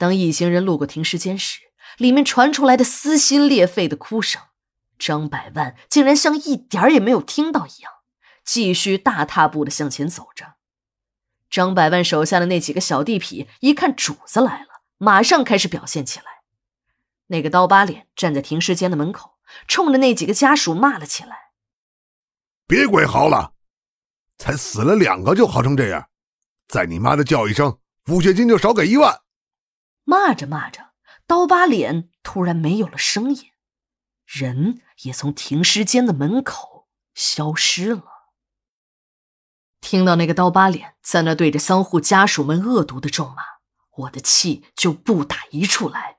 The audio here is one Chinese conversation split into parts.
当一行人路过停尸间时，里面传出来的撕心裂肺的哭声，张百万竟然像一点儿也没有听到一样，继续大踏步的向前走着。张百万手下的那几个小地痞一看主子来了，马上开始表现起来。那个刀疤脸站在停尸间的门口，冲着那几个家属骂了起来：“别鬼嚎了，才死了两个就嚎成这样，再你妈的叫一声，抚恤金就少给一万。”骂着骂着，刀疤脸突然没有了声音，人也从停尸间的门口消失了。听到那个刀疤脸在那对着丧户家属们恶毒的咒骂，我的气就不打一处来。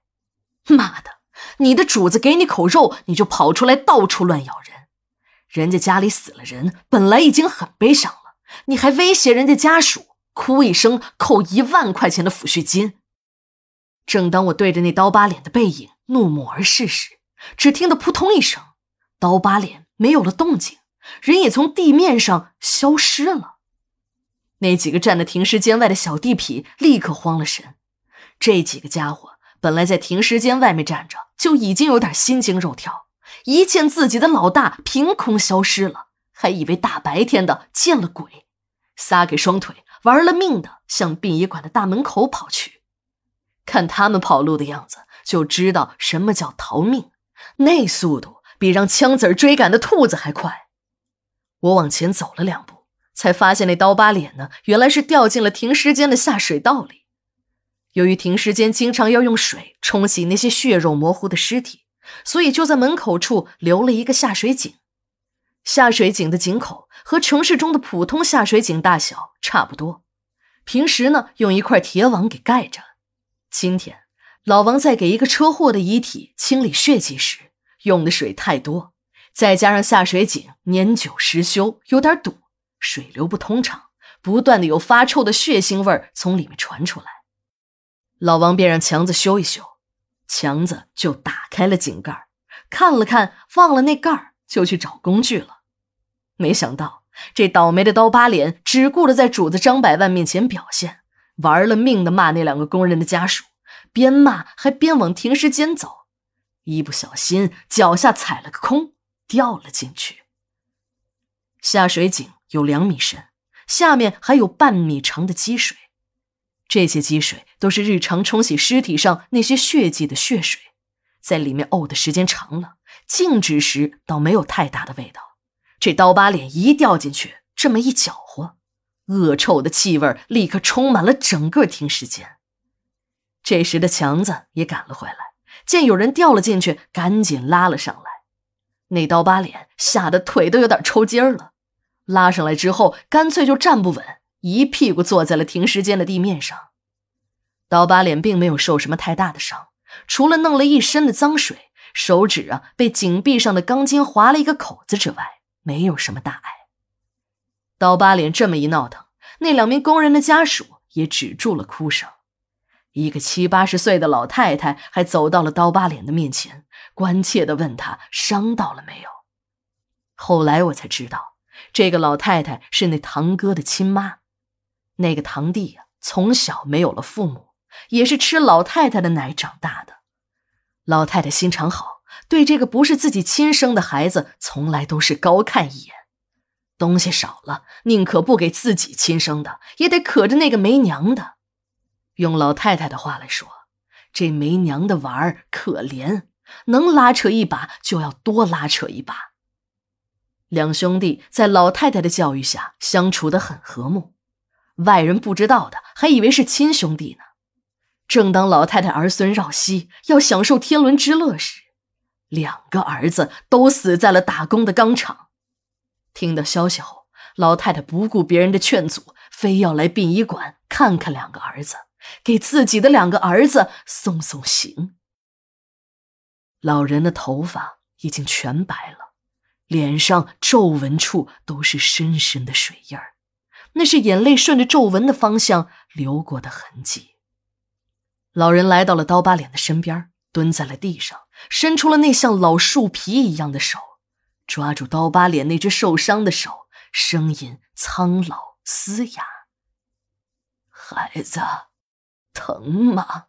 妈的，你的主子给你口肉，你就跑出来到处乱咬人。人家家里死了人，本来已经很悲伤了，你还威胁人家家属，哭一声扣一万块钱的抚恤金。正当我对着那刀疤脸的背影怒目而视时，只听得扑通一声，刀疤脸没有了动静。人也从地面上消失了。那几个站在停尸间外的小地痞立刻慌了神。这几个家伙本来在停尸间外面站着，就已经有点心惊肉跳，一见自己的老大凭空消失了，还以为大白天的见了鬼，撒开双腿，玩了命的向殡仪馆的大门口跑去。看他们跑路的样子，就知道什么叫逃命，那速度比让枪子追赶的兔子还快。我往前走了两步，才发现那刀疤脸呢，原来是掉进了停尸间的下水道里。由于停尸间经常要用水冲洗那些血肉模糊的尸体，所以就在门口处留了一个下水井。下水井的井口和城市中的普通下水井大小差不多，平时呢用一块铁网给盖着。今天老王在给一个车祸的遗体清理血迹时，用的水太多。再加上下水井年久失修，有点堵，水流不通畅，不断的有发臭的血腥味从里面传出来。老王便让强子修一修，强子就打开了井盖，看了看，忘了那盖，就去找工具了。没想到这倒霉的刀疤脸只顾着在主子张百万面前表现，玩了命的骂那两个工人的家属，边骂还边往停尸间走，一不小心脚下踩了个空。掉了进去。下水井有两米深，下面还有半米长的积水，这些积水都是日常冲洗尸体上那些血迹的血水，在里面沤的时间长了，静止时倒没有太大的味道。这刀疤脸一掉进去，这么一搅和，恶臭的气味立刻充满了整个停尸间。这时的强子也赶了回来，见有人掉了进去，赶紧拉了上来。那刀疤脸吓得腿都有点抽筋儿了，拉上来之后，干脆就站不稳，一屁股坐在了停尸间的地面上。刀疤脸并没有受什么太大的伤，除了弄了一身的脏水，手指啊被井壁上的钢筋划了一个口子之外，没有什么大碍。刀疤脸这么一闹腾，那两名工人的家属也止住了哭声。一个七八十岁的老太太还走到了刀疤脸的面前。关切的问他伤到了没有？后来我才知道，这个老太太是那堂哥的亲妈。那个堂弟呀，从小没有了父母，也是吃老太太的奶长大的。老太太心肠好，对这个不是自己亲生的孩子，从来都是高看一眼。东西少了，宁可不给自己亲生的，也得可着那个没娘的。用老太太的话来说，这没娘的娃儿可怜。能拉扯一把就要多拉扯一把。两兄弟在老太太的教育下相处得很和睦，外人不知道的还以为是亲兄弟呢。正当老太太儿孙绕膝要享受天伦之乐时，两个儿子都死在了打工的钢厂。听到消息后，老太太不顾别人的劝阻，非要来殡仪馆看看两个儿子，给自己的两个儿子送送行。老人的头发已经全白了，脸上皱纹处都是深深的水印儿，那是眼泪顺着皱纹的方向流过的痕迹。老人来到了刀疤脸的身边，蹲在了地上，伸出了那像老树皮一样的手，抓住刀疤脸那只受伤的手，声音苍老嘶哑：“孩子，疼吗？”